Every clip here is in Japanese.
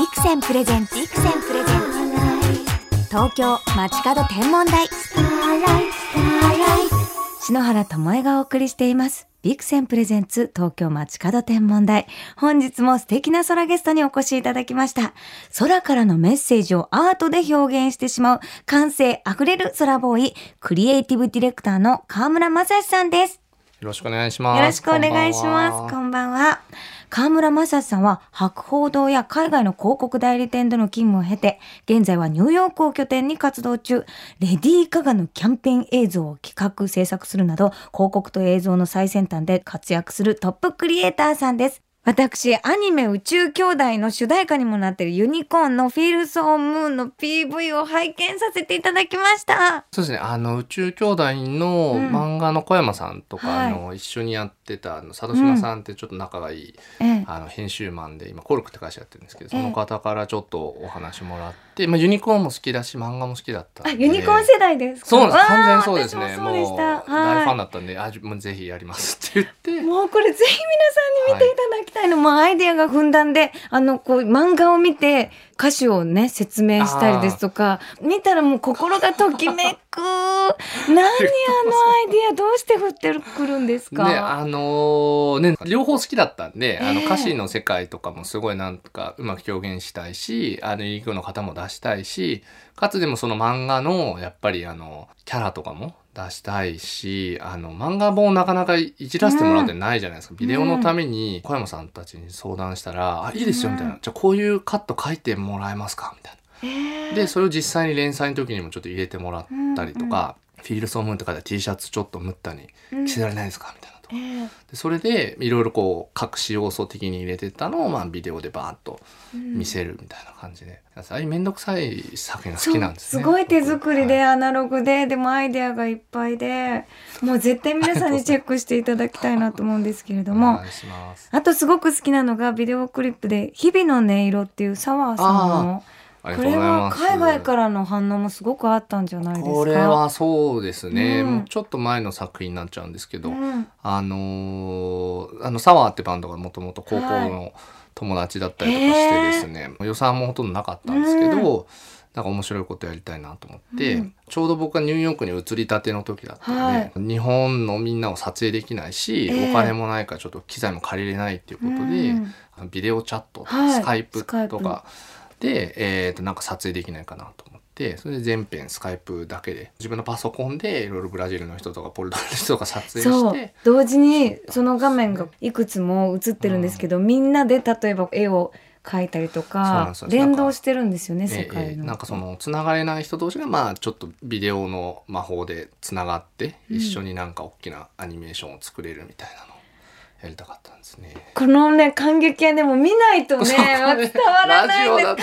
ビクセンプレゼンツビクセンプレゼンツ東京街角天文台篠原智恵がお送りしていますビクセンプレゼンツ東京街角天文台。本日も素敵な空ゲストにお越しいただきました。空からのメッセージをアートで表現してしまう感性あふれる空ボーイ、クリエイティブディレクターの河村正史さんです。よろしくお願いします。よろしくお願いします。こんばんは。河村正史さんは博報堂や海外の広告代理店での勤務を経て、現在はニューヨークを拠点に活動中、レディー・カガのキャンペーン映像を企画制作するなど、広告と映像の最先端で活躍するトップクリエイターさんです。私、アニメ宇宙兄弟の主題歌にもなっているユニコーンのフィールソームーンの PV を拝見させていただきました。そうですね。あの宇宙兄弟のうん漫画の小山さんとか、はいあの一緒にやってたあの佐渡島さんってちょっと仲がいい、ええ。あの編集マンで今コルクって会社やってるんですけど、そええの方からちょっとお話もらって、まあユニコーンも好きだし漫画も好きだったんあ、で。ユニコーン世代ですか？そうです。完全にそうですね。私もそう。もう大ファンはだったんで、あもうぜひやりますって言って。い。もうこれぜひ皆さんに見ていただきたいの、もうアイデアがふんだんで、あの、こう、漫画を見て、歌詞をね、説明したりですとか、見たらもう心がときめく。何あのアイデアどうして降ってくるんですか？ね、あのーね、両方好きだったんで、あえ。えの歌詞の世界とかもすごいなんかうまく表現したいし、あの、ユニクの方も出したいし、かつでもその漫画の、やっぱりあの、キャラとかも出したいし、あの、漫画本をなかなかいじらせてもらうってないじゃないですか。ビデオのために小山さんたちに相談したら、あ、いいですよ、みたいな。うん。じゃあこういうカット書いてもらえますか？みたいな。えー。で、それを実際に連載の時にもちょっと入れてもらったりとか、フィールソームーンって書いた T シャツちょっとムッタにうん。着せられないですか？みたいな。とかえーでそれでいろいろこう隠し要素的に入れてったのをまあビデオでバーッと見せるみたいな感じで、ああいう面倒くさい作品が好きなんですねすごい手作りで、は。いアナログででもアイデアがいっぱいでもう絶対皆さんにチェックしていただきたいなと思うんですけれどおもあとすごく好きなのがビデオクリップで「日々の音色」っていうサワーさんのこれは海外からの反応もすごくあったんじゃないですか？これはそうですね、うん。もうちょっと前の作品になっちゃうんですけど、うん。あのーあのサワーってバンドがもともと高校の友達だったりとかしてですね、予算もほとんどなかったんですけど、なんか面白いことやりたいなと思って、うん。ちょうど僕がニューヨークに移りたての時だったんで、日本のみんなを撮影できないし、ええ。お金もないからちょっと機材も借りれないっていうことで、ビデオチャットスカイプとかで、えー、となんか撮影できないかなと思ってそれで全編スカイプだけで自分のパソコンでいろいろブラジルの人とかポルトガルの人とか撮影そうして同時にその画面がいくつも映ってるんですけど、みんなで例えば絵を描いたりとか連動してるんですよねええ世界の。なんかそのつながれない人同士がまあちょっとビデオの魔法でつながってうん。一緒になんか大きなアニメーションを作れるみたいなのをやりたかったんですね。このね感激はでも見ないとね伝わらないんで。もう本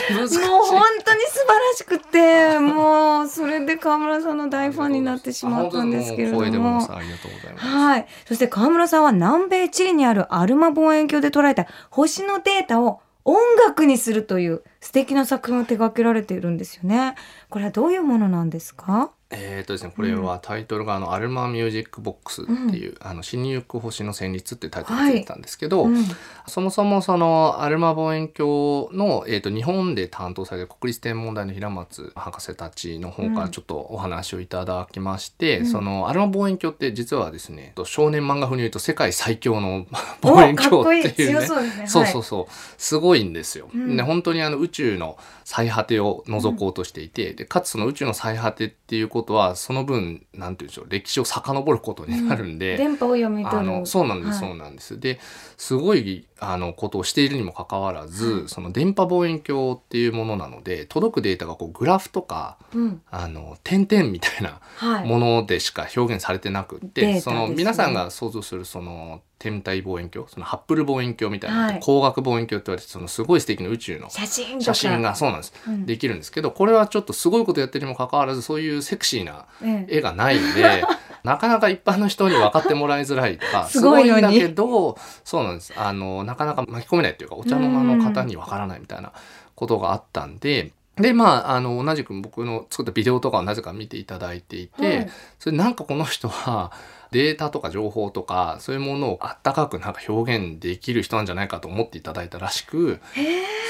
当に素晴らしくてもうそれで川村さんの大ファンになってしまったんですけれども。はい。そして川村さんは南米チリにあるアルマ望遠鏡で捉えた星のデータを音楽にするという素敵な作品を手掛けられているんですよね。これはどういうものなんですか？えーとですね、これはタイトルがあの「アルマミュージックボックス」っていう「あの死にゆく星の旋律」っていうタイトルがついてたんですけど、うんそもそもそのアルマ望遠鏡の、えー、と日本で担当される国立天文台の平松博士たちの方からちょっとお話をいただきまして、うん。そのアルマ望遠鏡って実はですね少年漫画風に言うと世界最強の望遠鏡っていうね。強そうそうそうそう。すごいんですよ。うん。で本当にあの宇宙の最果てを覗こうとしていて、でかつその宇宙の最果てっていうことはその分なんて言うんでしょう歴史を遡ることになるんで。電波を読みあ取る。のそうなんです、はい。そうなんです。ですごいあのことをしているにもかかわらず、その電波望遠鏡っていうものなので届くデータがこうグラフとかうん。あの点々みたいなはい。ものでしか表現されてなくって、ですね。その皆さんが想像するその天体望遠鏡？そのハッブル望遠鏡みたいな、はい。光学望遠鏡って言われてそのすごい素敵な宇宙の写真写真がそうなんです、うん。できるんですけどこれはちょっとすごいことやってるにもかかわらずそういうセクシーなええ。絵がないんで なかなか一般の人に分かってもらいづらいとかすごいのに。すごいんだけどそうなんです。あのなかなか巻き込めないっていうかお茶の間の方に分からないみたいなことがあったんで。でまあ、あの同じく僕の作ったビデオとかをなぜか見ていただいていて、はい。それなんかこの人はデータとか情報とかそういうものをあったかくなんか表現できる人なんじゃないかと思っていただいたらしく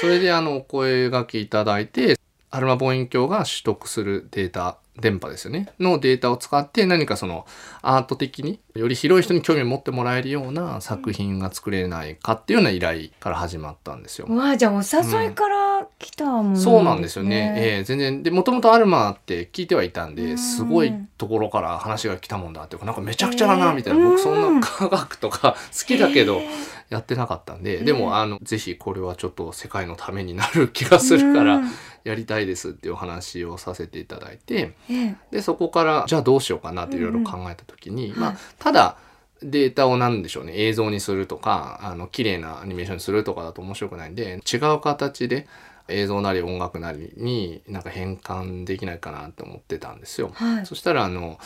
それであのお声がけいただいてアルマ望遠鏡が取得するデータ電波ですよね。のデータを使って何かそのアート的により広い人に興味を持ってもらえるような作品が作れないかっていうような依頼から始まったんですよ。うわじゃあお誘いから来たもん、ね。そうなんですよね。えー全然。でもともとアルマって聞いてはいたんでうん。すごいところから話が来たもんだっていうかなんかめちゃくちゃだなみたいな、えー僕そうんんな科学とか好きだけどやってなかったんで、うん。でもあのぜひこれはちょっと世界のためになる気がするからうん。やりたいですっていうお話をさせていただいてええ。でそこからじゃあどうしようかなっていろいろ考えた時に、まあただデータを何でしょうね映像にするとかあの綺麗なアニメーションにするとかだと面白くないんで違う形で映像なり音楽なりになんか変換できないかなって思ってたんですよ。はい。そしたらあの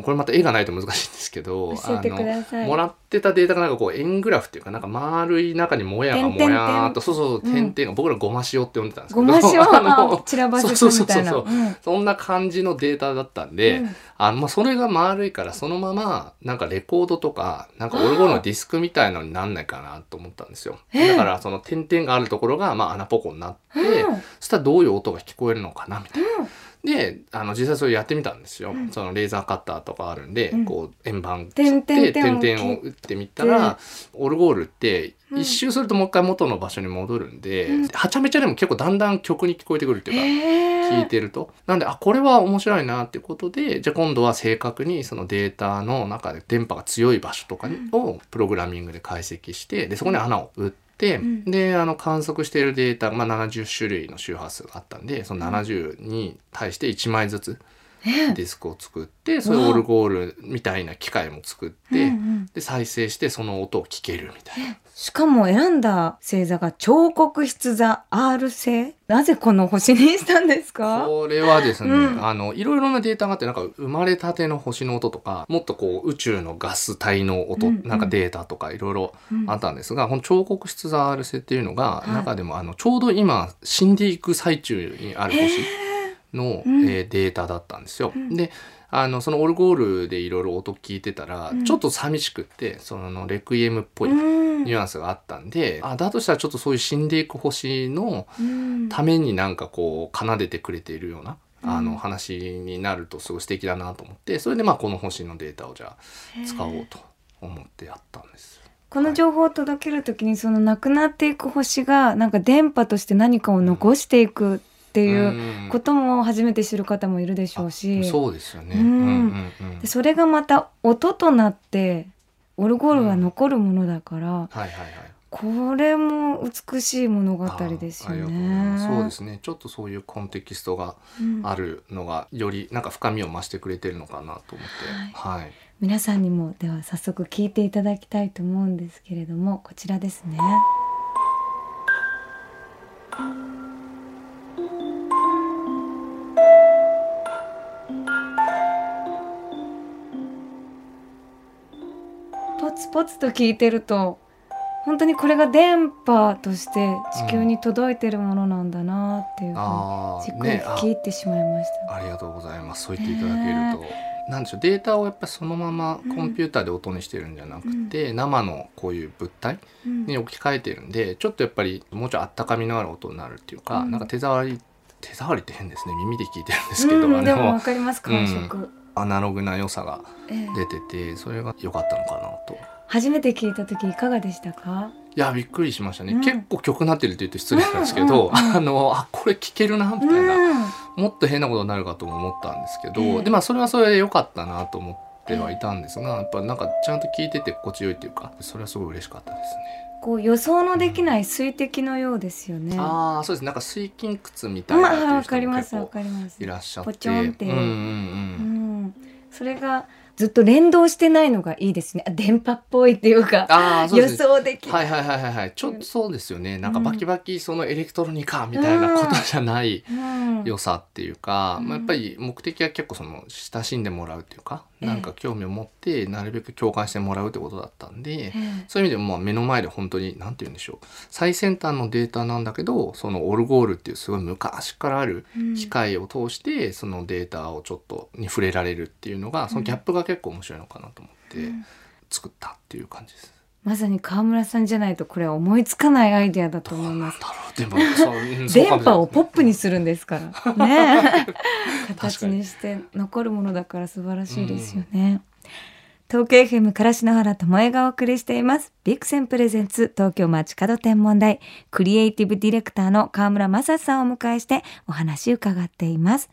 これまた絵がないと難しいんですけどあのもらってたデータがなんかこう円グラフっていうかなんか丸い中にもやがもやとそうそううん。点々が僕らごま塩って呼んでたんですけどごま塩散らばせそうてみたいな。そん。な感じのデータだったんで、うん。あのまあ、それが丸いからそのままなんかレコードとかなんかオルゴールのディスクみたいのになんないかなと思ったんですよ。ええだからその点々があるところがまあ穴ポコになって、うん。そしたらどういう音が聞こえるのかなみたいな。であの実際それやってみたんですよ、そのレーザーカッターとかあるんで、うん。こう円盤点々で点々を打ってみたらオルゴールって一周するともう一回元の場所に戻るんで、うん。はちゃめちゃでも結構だんだん曲に聞こえてくるっていうか。聞いてると。なんで、あ、これは面白いなってことで、じゃあ今度は正確にそのデータの中で電波が強い場所とかをプログラミングで解析して、で、そこに穴を打って、うん。で、あの観測しているデータ、まあ70種類の周波数があったんで、その70に対して1枚ずつえディスクを作って、そういうオルゴールみたいな機械も作って、うんうん。で、再生してその音を聞けるみたいな。しかも選んだ星座が彫刻質座 R 星？なぜこの星にしたんですか？これはですね、うん。あのいろいろなデータがあってなんか生まれたての星の音とかもっとこう宇宙のガス体の音、うんうん。なんかデータとかいろいろうん。あったんですが、この彫刻質座 R 星っていうのが、い。中でもあのちょうど今死んでいく最中にある星の、うん。えーデータだったんですよ。うん。であのそのオルゴールでいろいろ音聞いてたら、うん。ちょっと寂しくってそのレクイエムっぽいうん。ニュアンスがあったんで、あだとしたらちょっとそういう死んでいく星のうん。ためになんかこう奏でてくれているような、あうん。の話になるとすごい素敵だなと思ってそれでまあこの星のデータをじゃあ使おうと思ってやったんです。この情報を届けるときにその亡くなっていく星がなんか電波として何かを残していくっていううんことも初めて知る方もいるでしょうし、そうですよね。うんうんうんうんでそれがまた音となってオルゴールが残るものだから、はいはいはい。これも美しい物語ですよね。そうですね。ちょっとそういうコンテキストがうんあるのがよりなんか深みを増してくれてるのかなと思って。はい。皆さんにもでは早速聞いていただきたいと思うんですけれどもこちらですね。ポツと聞いてると本当にこれが電波として地球に届いてるものなんだなっていうふうにああじっくりね聞き入ってしまいました。ありがとうございます。そう言っていただけると。なんでしょうデータをやっぱりそのままコンピューターで音にしてるんじゃなくて、生のこういう物体うん。に置き換えてるんでちょっとやっぱりもうちょいあったかみのある音になるっていうか、うん。なんか手触り手触りって変ですね。耳で聞いてるんですけど、あうんでも。わのかります感触、アナログな良さがええ。出ててそれが良かったのかなと。初めて聞いた時いかがでしたか？いやびっくりしましたね、うん。結構曲なってるって言うと失礼なんですけど、うんうんうん。あのあこれ聴けるなみたいな、うん。もっと変なことになるかとも思ったんですけど、ええでまあそれはそれで良かったなと思ってはいたんですが、やっぱなんかちゃんと聞いてて心地よいっていうかそれはすごい嬉しかったですね。こう予想のできない水滴のようですよね。ああそうです。なんか水筋窟みたいなっていまあわう人もかりますわ結構い。らっしゃって。ポチョンって。うんうんうん。うん、それがずっと連動してないのがいいですね。あ電波っぽいっていうか予ああそうです。想できる。はいはいはいはいはい。ちょっとそうですよね。なんかバキバキそのエレクトロニカみたいなことじゃない、うん。うん良さっていうか、うん。まあ、やっぱり目的は結構その親しんでもらうっていうか、ええなんか興味を持ってなるべく共感してもらうってことだったんで、ええそういう意味でもまあ目の前で本当に何て言うんでしょう。最先端のデータなんだけどそのオルゴールっていうすごい昔からあるうん。機械を通してそのデータをちょっとに触れられるっていうのがそのギャップが結構面白いのかなと思ってうん。作ったっていう感じです。まさに川村さんじゃないとこれは思いつかないアイデアだと思います。でも電波をポップにするんですから。ね。か形ににして残るものだから素晴らしいですよね、東京 FM から篠原智恵がお送りしています。ビクセンプレゼンツ東京街角天文台。クリエイティブディレクターの川村正さんをお迎えしてお話伺っています。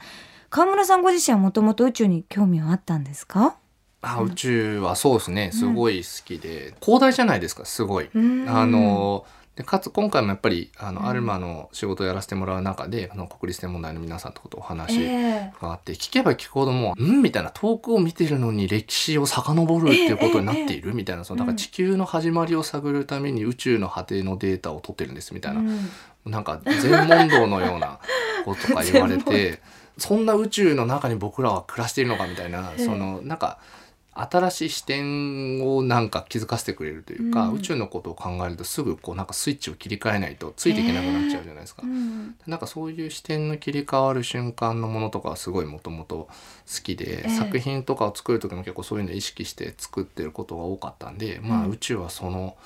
川村さんご自身はもともと宇宙に興味はあったんですか？あ宇宙はそうですねすごい好きで、広大じゃないですかすごい。うん。あのでかつ今回もやっぱりあの、うん。アルマの仕事をやらせてもらう中であの国立天文台の皆さんとことお話えがあって、聞けば聞くほどもう「うん?」みたいな遠くを見てるのに歴史を遡るっていうことになっているみたいなそのだから地球の始まりを探るために宇宙の果てのデータを取ってるんですみたいな、うん。なんか全問答のような こととか言われてそんな宇宙の中に僕らは暮らしているのかみたいなええ。そのなんか新しい視点をなんか気づかせてくれるというか、うん。宇宙のことを考えるとすぐこうなんかスイッチを切り替えないとついていけなくなっちゃうじゃないですか。うん。なんかそういう視点の切り替わる瞬間のものとかはすごいもともと好きで、ええ。作品とかを作る時も結構そういうのを意識して作ってることが多かったんで、まあうん宇宙はその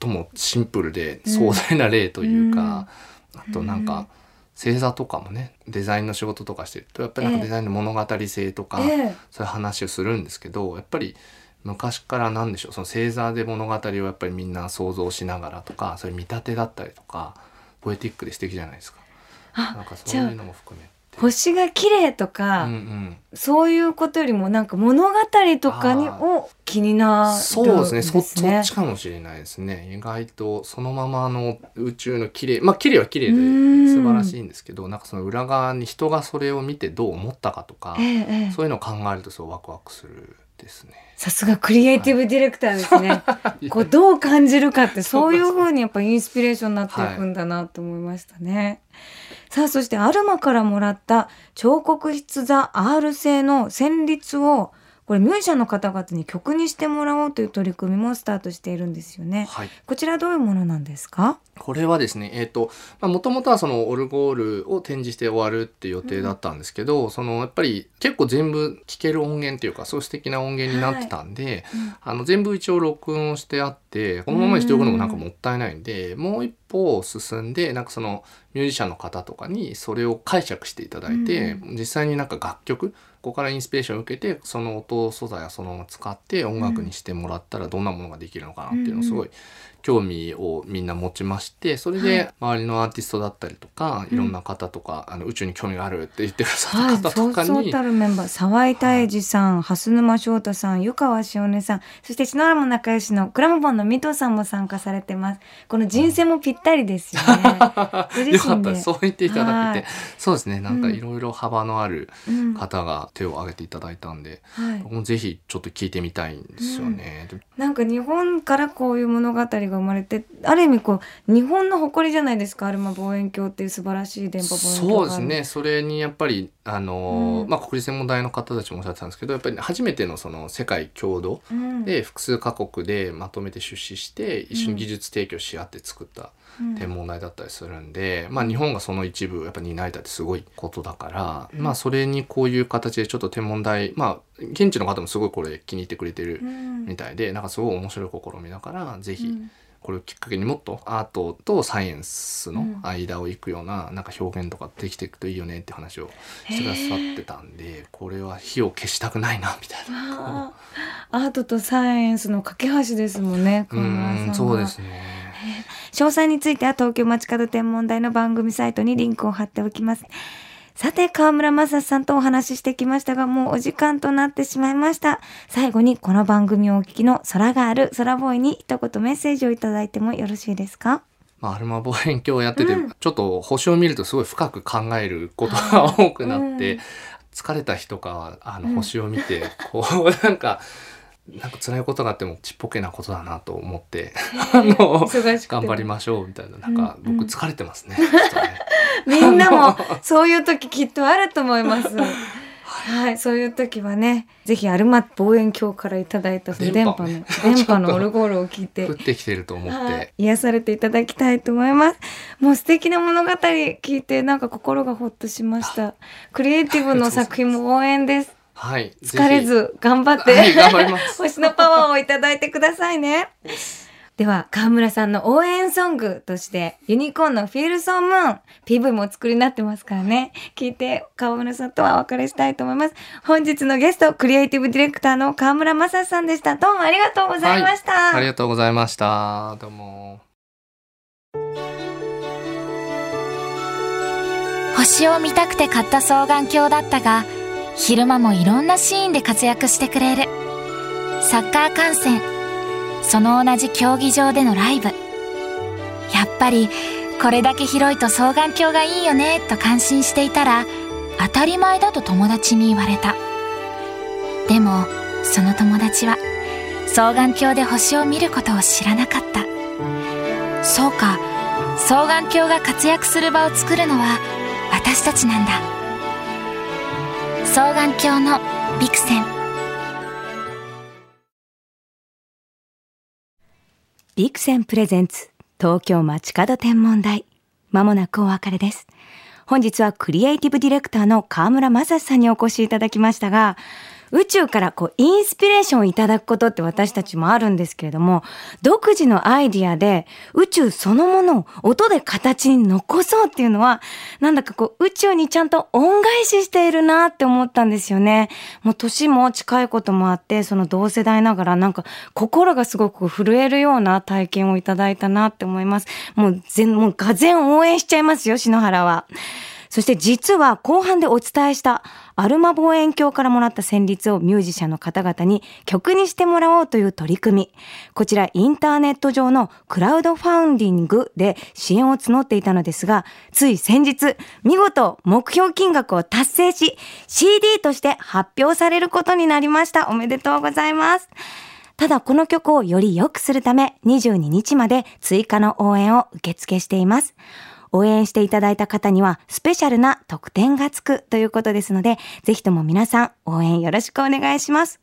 最もシンプルで壮大な例というか、あとなんか星座とかもねデザインの仕事とかしてるとやっぱりなんええかデザインの物語性とか、ええそういう話をするんですけどやっぱり昔からなんでしょうその星座で物語をやっぱりみんな想像しながらとかそういう見立てだったりとかポエティックで素敵じゃないですか。あなんかそういうのも含めて。星が綺麗とか、うんうん、そういうことよりもなんか物語とかにを気になるそうですね。そそねっちかもしれないですね。意外とそのままの宇宙の綺麗まあ綺麗は綺麗でうん。素晴らしいんですけどなんかその裏側に人がそれを見てどう思ったかとかええええ。そういうのを考えるとすごいワクワクするですね。さすがクリエイティブディレクターですね。こうどう感じるかってそういう風にやっぱインスピレーションになっていくんだなと思いましたね。さあそしてアルマからもらった彫刻筆座 R 製の旋律をこれミュージシャンの方々に曲にしてもらおうという取り組みもスタートしているんですよね。はい。こちらどういうものなんですか？これはですねえっ、ともともとはそのオルゴールを展示して終わるって予定だったんですけど、そのやっぱり結構全部聴ける音源っていうかそういう素敵な音源になってたんで、あの全部一応録音をしてあってこのままにしておくのもなんかもったいないんで、もう一歩進んでなんかそのミュージシャンの方とかにそれを解釈していただいて、実際になんか楽曲こからインスピレーションを受けてその音素材はそのまま使って音楽にしてもらったらどんなものができるのかなっていうのをすごい興味をみんな持ちましてそれで周りのアーティストだったりとか、いろんな方とかあの宇宙に興味があるって言ってくださはい、った方とかに、そうそうたるメンバー。沢井泰治さん、蓮沼翔太さん湯川しおねさんそして篠原も仲良しのクラムボンの水戸さんも参加されてます。この人生もぴったりですよね。よかった。そう言っていただはい。けてそうですね。なんかいろいろ幅のあるうん。方が手を挙げていただいたんで、はい、僕もぜひちょっと聞いてみたいんですよね。でなんか日本からこういう物語が生まれてある意味こう日本の誇りじゃないですか。アルマ望遠鏡っていう素晴らしい電波望遠鏡そうですね。それにやっぱりあのーうん。まあ、国立天文台の方たちもおっしゃってたんですけどやっぱり初めてのその世界共同うん。で複数カ国でまとめて出資して一緒に技術提供し合って作ったうん。天文台だったりするんで、まあ、日本がその一部やっぱ担えたってすごいことだから、まあ、それにこういう形でちょっと天文台まあ現地の方もすごいこれ気に入ってくれてるうん。みたいでなんかすごい面白い試みだからぜひうんこれをきっかけにもっとアートとサイエンスのうん間を行くようななんか表現とかできていくといいよねって話をしてくださってたんでこれは火を消したくないなみたいな。アートとサイエンスの架け橋ですもんねうんそうですね。詳細については東京街角天文台の番組サイトにリンクを貼っておきます。さて、河村正さんとお話ししてきましたが、もうお時間となってしまいました。最後にこの番組をお聞きの空がある空ボーイに一言メッセージをいただいてもよろしいですか？まあ、アルマ望遠鏡をやってて、うん。ちょっと星を見るとすごい深く考えることが多くなって、うん。疲れた日とかはあのうん。星を見て、こう なんかなんか辛いことがあってもちっぽけなことだなと思って あの頑張りましょうみたいななんかうんうん。僕疲れてますね,、ちょっとね みんなもそういう時きっとあると思います。はい、そういう時はね、ぜひアルマ望遠鏡からいただいた電波の、電 電波のオルゴールを聞いて降っ。てきてると思って、はい、癒されていただきたいと思います。もう素敵な物語聞いてなんか心がほっとしました。クリエイティブの作品も応援です。はい疲れず頑張って、はい頑張ります星のパワーをいただいてくださいね。では、川村さんの応援ソングとして、ユニコーンのフィールソームーン、PV もお作りになってますからね。聞いて、川村さんとはお別れしたいと思います。本日のゲスト、クリエイティブディレクターの川村正さんでした。どうもありがとうございました。はいありがとうございましたどうも星を見たくて買った双眼鏡だったが昼間もいろんなシーンで活躍してくれるサッカー観戦その同じ競技場でのライブ。やっぱりこれだけ広いと双眼鏡がいいよねと感心していたら当たり前だと友達に言われた。でもその友達は双眼鏡で星を見ることを知らなかった。そうか双眼鏡が活躍する場を作るのは私たちなんだ。双眼鏡のビクセン。ビクセンプレゼンツ東京街角天文台。まもなくお別れです。本日はクリエイティブディレクターの河村正さんにお越しいただきましたが宇宙からこうインスピレーションをいただくことって私たちもあるんですけれども独自のアイディアで宇宙そのものを音で形に残そうっていうのはなんだかこう宇宙にちゃんと恩返ししているなって思ったんですよね。もう年も近いこともあってその同世代ながらなんか心がすごく震えるような体験をいただいたなって思います。もう全、もうがぜ応援しちゃいますよ、篠原は。そして実は後半でお伝えしたアルマ望遠鏡からもらった旋律をミュージシャンの方々に曲にしてもらおうという取り組み。こちらインターネット上のクラウドファウンディングで支援を募っていたのですが、つい先日、見事目標金額を達成し、CD として発表されることになりました。おめでとうございます。ただこの曲をより良くするため22日まで追加の応援を受付しています。応援していただいた方にはスペシャルな特典がつくということですので、ぜひとも皆さん応援よろしくお願いします。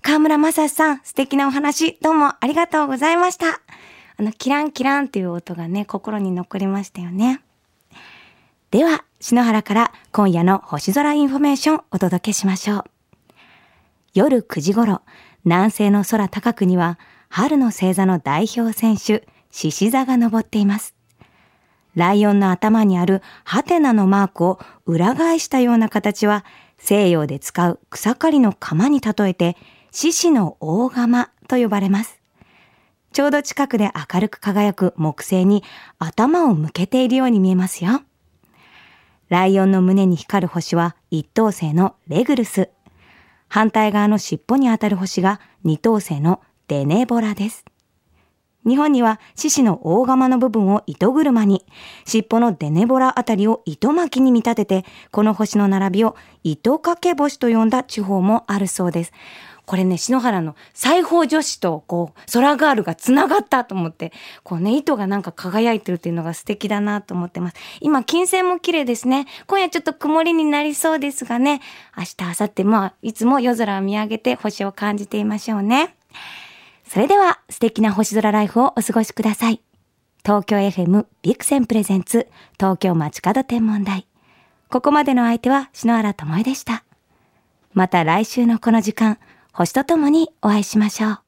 川村真司さん、素敵なお話どうもありがとうございました。あの、キランキランっていう音がね、心に残りましたよね。では、篠原から今夜の星空インフォメーションお届けしましょう。夜9時頃、南西の空高くには、春の星座の代表選手、獅子座が昇っています。ライオンの頭にあるハテナのマークを裏返したような形は、西洋で使う草刈りの鎌に例えて、獅子の大釜と呼ばれます。ちょうど近くで明るく輝く木星に頭を向けているように見えますよ。ライオンの胸に光る星は一等星のレグルス。反対側の尻尾にあたる星が二等星のデネボラです。日本には獅子の大釜の部分を糸車に、尻尾のデネボラあたりを糸巻きに見立てて、この星の並びを糸掛け星と呼んだ地方もあるそうです。これね、篠原の裁縫女子とこう、空ガールが繋がったと思って、こうね、糸がなんか輝いてるっていうのが素敵だなと思ってます。今、金星も綺麗ですね。今夜ちょっと曇りになりそうですがね、明日、明後日、まあ、いつも夜空を見上げて星を感じていましょうね。それでは素敵な星空ライフをお過ごしください。東京 FM ビクセンプレゼンツ東京街角天文台。ここまでの相手は篠原智恵でした。また来週のこの時間、星とともにお会いしましょう。